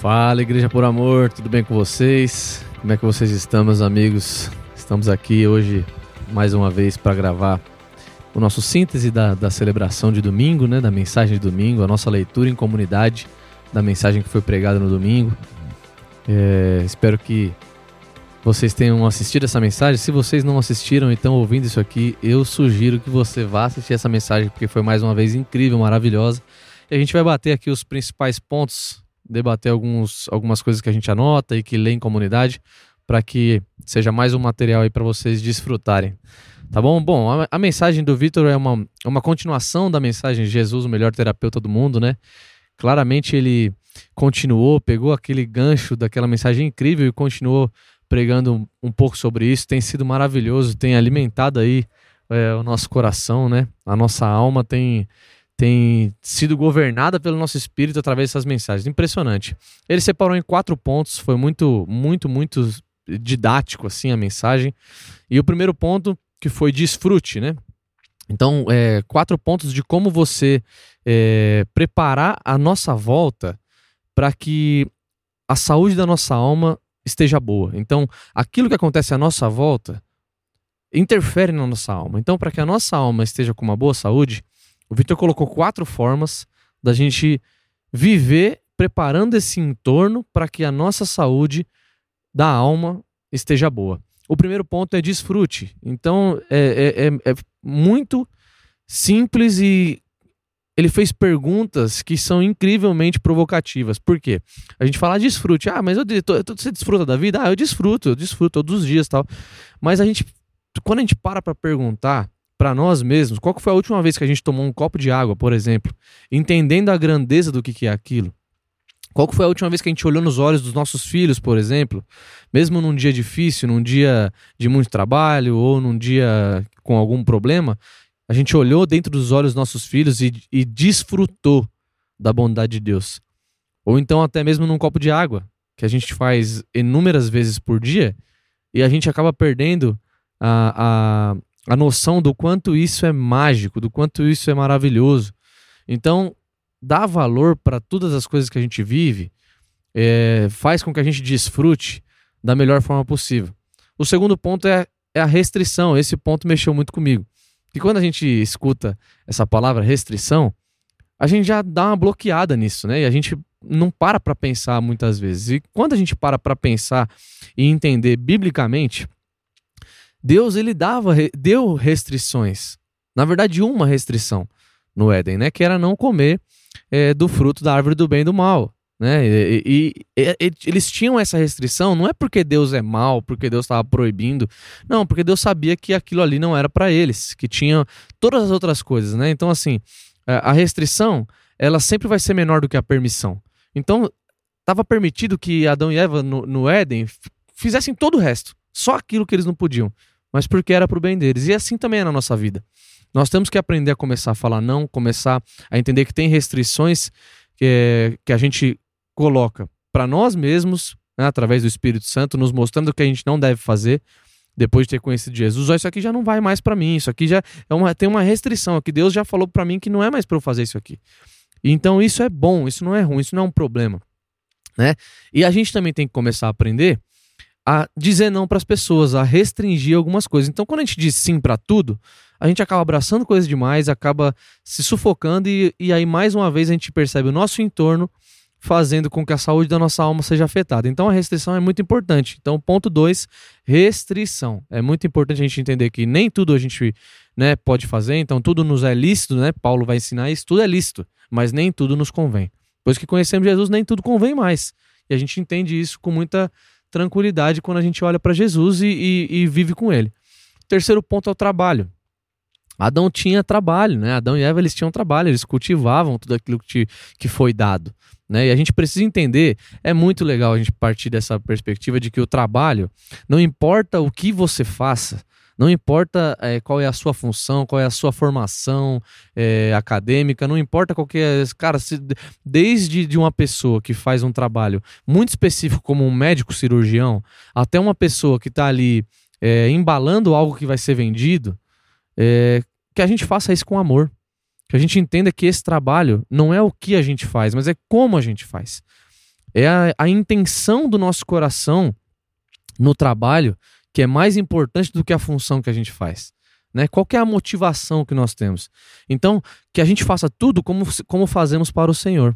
Fala, Igreja por Amor, tudo bem com vocês? Como é que vocês estão, meus amigos? Estamos aqui hoje mais uma vez para gravar o nosso síntese da, da celebração de domingo, né? Da mensagem de domingo, a nossa leitura em comunidade da mensagem que foi pregada no domingo. É, espero que vocês tenham assistido essa mensagem. Se vocês não assistiram e estão ouvindo isso aqui, eu sugiro que você vá assistir essa mensagem, porque foi mais uma vez incrível, maravilhosa. E a gente vai bater aqui os principais pontos, debater alguns, algumas coisas que a gente anota e que lê em comunidade, para que seja mais um material aí para vocês desfrutarem. Tá bom? Bom, a, a mensagem do Vitor é uma, é uma continuação da mensagem Jesus, o melhor terapeuta do mundo, né? Claramente ele continuou, pegou aquele gancho daquela mensagem incrível e continuou pregando um, pouco sobre isso. Tem sido maravilhoso, tem alimentado aí é, o nosso coração, né? A nossa alma tem tem sido governada pelo nosso espírito através dessas mensagens. Impressionante. Ele separou em quatro pontos, foi muito, muito, muito didático assim a mensagem. E o primeiro ponto que foi desfrute, né? Então, é, quatro pontos de como você é, preparar a nossa volta para que a saúde da nossa alma esteja boa. Então, aquilo que acontece à nossa volta interfere na nossa alma. Então, para que a nossa alma esteja com uma boa saúde, o Victor colocou quatro formas da gente viver preparando esse entorno para que a nossa saúde da alma esteja boa. O primeiro ponto é desfrute. Então é, é, é, é muito simples e ele fez perguntas que são incrivelmente provocativas. Por quê? A gente fala desfrute. Ah, mas eu, você desfruta da vida? Ah, eu desfruto, eu desfruto todos os dias tal. Mas a gente, quando a gente para para perguntar para nós mesmos, qual foi a última vez que a gente tomou um copo de água, por exemplo, entendendo a grandeza do que, que é aquilo? Qual foi a última vez que a gente olhou nos olhos dos nossos filhos, por exemplo, mesmo num dia difícil, num dia de muito trabalho ou num dia com algum problema, a gente olhou dentro dos olhos dos nossos filhos e, e desfrutou da bondade de Deus. Ou então até mesmo num copo de água, que a gente faz inúmeras vezes por dia e a gente acaba perdendo a, a noção do quanto isso é mágico, do quanto isso é maravilhoso. Então, dar valor para todas as coisas que a gente vive é, faz com que a gente desfrute da melhor forma possível. O segundo ponto é, é a restrição. Esse ponto mexeu muito comigo. E quando a gente escuta essa palavra restrição, a gente já dá uma bloqueada nisso, né? E a gente não para para pensar muitas vezes. E quando a gente para para pensar e entender biblicamente, Deus ele dava deu restrições. Na verdade, uma restrição no Éden, né, que era não comer é, do fruto da árvore do bem e do mal. Né? E, e, e, eles tinham essa restrição, não é porque Deus é mal, porque Deus estava proibindo, não, porque Deus sabia que aquilo ali não era para eles, que tinha todas as outras coisas, né? Então, assim, a restrição, ela sempre vai ser menor do que a permissão. Então, estava permitido que Adão e Eva no, no Éden fizessem todo o resto. Só aquilo que eles não podiam, mas porque era para o bem deles. E assim também é na nossa vida. Nós temos que aprender a começar a falar não, começar a entender que tem restrições que, que a gente coloca para nós mesmos, né, através do Espírito Santo, nos mostrando o que a gente não deve fazer depois de ter conhecido Jesus. Oh, isso aqui já não vai mais para mim, isso aqui já é uma, tem uma restrição que Deus já falou para mim que não é mais para eu fazer isso aqui. Então isso é bom, isso não é ruim, isso não é um problema, né? E a gente também tem que começar a aprender a dizer não para as pessoas, a restringir algumas coisas. Então, quando a gente diz sim para tudo, a gente acaba abraçando coisas demais, acaba se sufocando e, e aí mais uma vez a gente percebe o nosso entorno fazendo com que a saúde da nossa alma seja afetada. Então a restrição é muito importante. Então, ponto 2, restrição. É muito importante a gente entender que nem tudo a gente né, pode fazer, então tudo nos é lícito, né? Paulo vai ensinar isso, tudo é lícito, mas nem tudo nos convém. Pois que conhecemos Jesus, nem tudo convém mais. E a gente entende isso com muita tranquilidade quando a gente olha para Jesus e, e, e, vive com ele. Terceiro ponto é o trabalho. Adão tinha trabalho, né? Adão e Eva eles tinham trabalho, eles cultivavam tudo aquilo que, te, que foi dado. Né? E a gente precisa entender, é muito legal a gente partir dessa perspectiva de que o trabalho, não importa o que você faça, não importa é, qual é a sua função, qual é a sua formação é, acadêmica, não importa qual que é. Cara, se, desde de uma pessoa que faz um trabalho muito específico, como um médico cirurgião, até uma pessoa que está ali é, embalando algo que vai ser vendido, que a gente faça isso com amor. Que a gente entenda que esse trabalho não é o que a gente faz, mas é como a gente faz. É a, a intenção do nosso coração no trabalho que é mais importante do que a função que a gente faz. Né? Qual é a motivação que nós temos? Então, que a gente faça tudo como, como fazemos para o Senhor.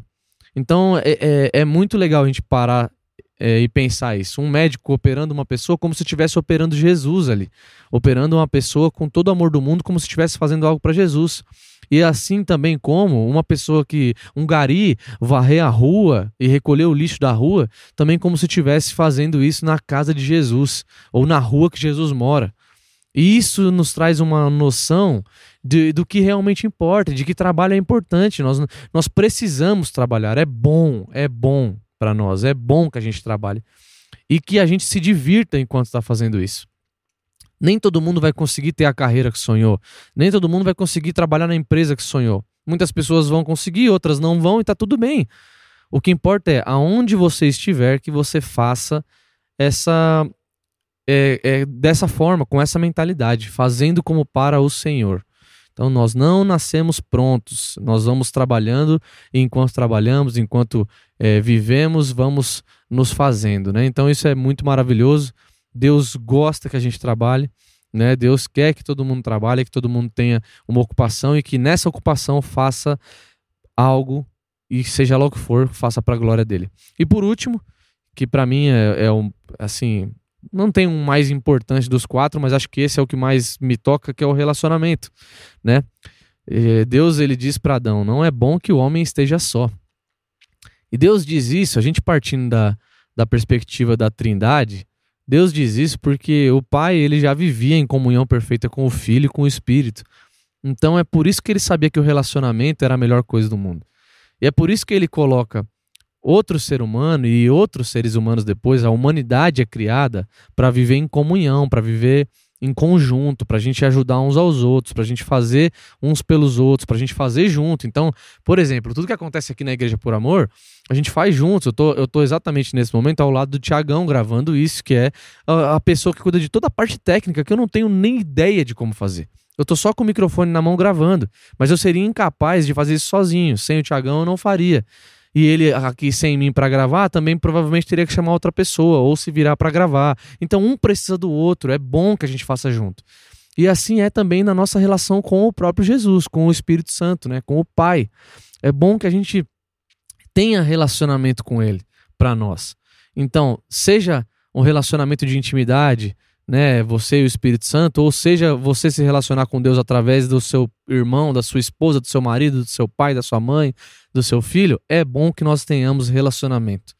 Então, é, é, é muito legal a gente parar é, e pensar isso. Um médico operando uma pessoa como se estivesse operando Jesus ali. Operando uma pessoa com todo o amor do mundo, como se estivesse fazendo algo para Jesus. E assim também como uma pessoa que, um gari, varrer a rua e recolher o lixo da rua, também como se estivesse fazendo isso na casa de Jesus, ou na rua que Jesus mora. E isso nos traz uma noção de, do que realmente importa, de que trabalho é importante. Nós, nós precisamos trabalhar. É bom, é bom para nós. É bom que a gente trabalhe. E que a gente se divirta enquanto está fazendo isso. Nem todo mundo vai conseguir ter a carreira que sonhou. Nem todo mundo vai conseguir trabalhar na empresa que sonhou. Muitas pessoas vão conseguir, outras não vão e tá tudo bem. O que importa é aonde você estiver que você faça essa é, é, dessa forma, com essa mentalidade, fazendo como para o Senhor. Então nós não nascemos prontos, nós vamos trabalhando e enquanto trabalhamos, enquanto é, vivemos, vamos nos fazendo, né? Então isso é muito maravilhoso. Deus gosta que a gente trabalhe, né? Deus quer que todo mundo trabalhe, que todo mundo tenha uma ocupação e que nessa ocupação faça algo e seja lá o que for, faça para a glória dele. E por último, que para mim é, é um, assim, não tem um mais importante dos quatro, mas acho que esse é o que mais me toca, que é o relacionamento, né? Deus ele diz para Adão: não é bom que o homem esteja só. E Deus diz isso, a gente partindo da, da perspectiva da Trindade, Deus diz isso porque o Pai ele já vivia em comunhão perfeita com o Filho e com o Espírito. Então é por isso que ele sabia que o relacionamento era a melhor coisa do mundo. E é por isso que ele coloca outro ser humano e outros seres humanos depois, a humanidade é criada para viver em comunhão, para viver em conjunto, para a gente ajudar uns aos outros, para a gente fazer uns pelos outros, para a gente fazer junto. Então, por exemplo, tudo que acontece aqui na Igreja por Amor, a gente faz juntos. Eu tô, eu tô exatamente nesse momento ao lado do Tiagão gravando isso, que é a, a pessoa que cuida de toda a parte técnica que eu não tenho nem ideia de como fazer. Eu tô só com o microfone na mão gravando, mas eu seria incapaz de fazer isso sozinho. Sem o Tiagão eu não faria e ele aqui sem mim para gravar, também provavelmente teria que chamar outra pessoa ou se virar para gravar. Então um precisa do outro, é bom que a gente faça junto. E assim é também na nossa relação com o próprio Jesus, com o Espírito Santo, né, com o Pai. É bom que a gente tenha relacionamento com ele para nós. Então, seja um relacionamento de intimidade, né, você e o Espírito Santo, ou seja, você se relacionar com Deus através do seu irmão, da sua esposa, do seu marido, do seu pai, da sua mãe, do seu filho, é bom que nós tenhamos relacionamento.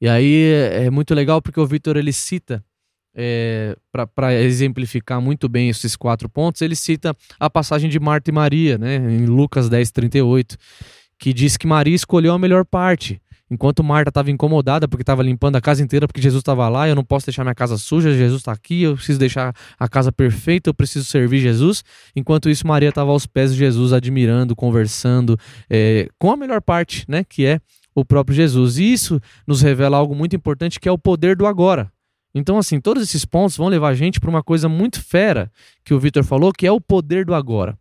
E aí é muito legal porque o Vitor ele cita é, para exemplificar muito bem esses quatro pontos, ele cita a passagem de Marta e Maria, né, em Lucas 10, 38, que diz que Maria escolheu a melhor parte. Enquanto Marta estava incomodada porque estava limpando a casa inteira porque Jesus estava lá, eu não posso deixar minha casa suja, Jesus está aqui, eu preciso deixar a casa perfeita, eu preciso servir Jesus. Enquanto isso, Maria estava aos pés de Jesus, admirando, conversando, é, com a melhor parte, né, que é o próprio Jesus. E isso nos revela algo muito importante que é o poder do agora. Então, assim, todos esses pontos vão levar a gente para uma coisa muito fera que o Vitor falou, que é o poder do agora.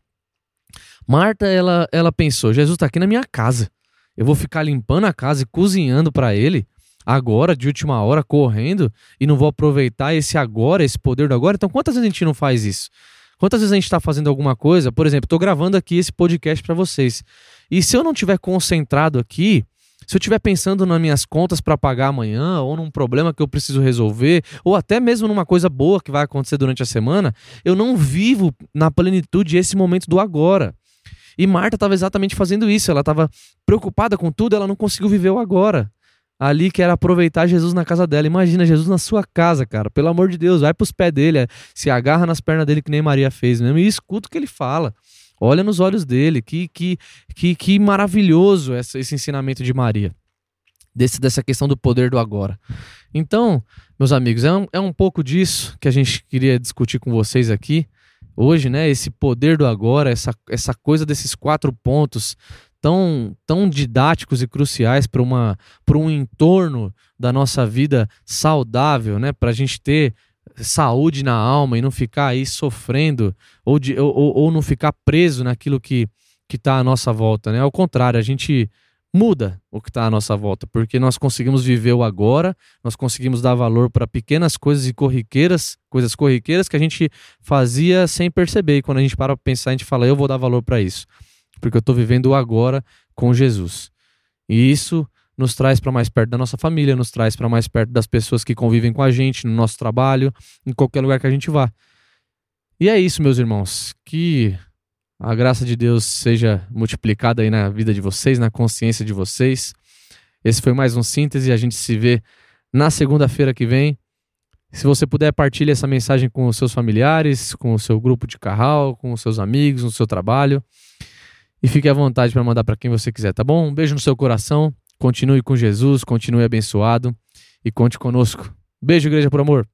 Marta, ela, ela pensou: Jesus está aqui na minha casa. Eu vou ficar limpando a casa e cozinhando para ele agora, de última hora, correndo, e não vou aproveitar esse agora, esse poder do agora. Então, quantas vezes a gente não faz isso? Quantas vezes a gente está fazendo alguma coisa? Por exemplo, estou gravando aqui esse podcast para vocês. E se eu não tiver concentrado aqui, se eu estiver pensando nas minhas contas para pagar amanhã, ou num problema que eu preciso resolver, ou até mesmo numa coisa boa que vai acontecer durante a semana, eu não vivo na plenitude esse momento do agora. E Marta estava exatamente fazendo isso. Ela estava preocupada com tudo, ela não conseguiu viver o agora. Ali que era aproveitar Jesus na casa dela. Imagina Jesus na sua casa, cara. Pelo amor de Deus, vai para os pés dele, se agarra nas pernas dele que nem Maria fez mesmo e escuta o que ele fala. Olha nos olhos dele. Que que que, que maravilhoso esse, esse ensinamento de Maria. Desse, dessa questão do poder do agora. Então, meus amigos, é um, é um pouco disso que a gente queria discutir com vocês aqui hoje, né? Esse poder do agora, essa, essa coisa desses quatro pontos tão, tão didáticos e cruciais para um entorno da nossa vida saudável, né? Para a gente ter saúde na alma e não ficar aí sofrendo ou, de, ou, ou não ficar preso naquilo que que está à nossa volta, né? Ao contrário, a gente muda o que está à nossa volta, porque nós conseguimos viver o agora, nós conseguimos dar valor para pequenas coisas e corriqueiras, coisas corriqueiras que a gente fazia sem perceber. E quando a gente para para pensar, a gente fala, eu vou dar valor para isso, porque eu estou vivendo o agora com Jesus. E isso nos traz para mais perto da nossa família, nos traz para mais perto das pessoas que convivem com a gente, no nosso trabalho, em qualquer lugar que a gente vá. E é isso, meus irmãos. Que a graça de Deus seja multiplicada aí na vida de vocês, na consciência de vocês. Esse foi mais um síntese. A gente se vê na segunda-feira que vem. Se você puder, partilhe essa mensagem com os seus familiares, com o seu grupo de carral, com os seus amigos, no seu trabalho. E fique à vontade para mandar para quem você quiser, tá bom? Um beijo no seu coração. Continue com Jesus, continue abençoado e conte conosco. Beijo, Igreja por Amor.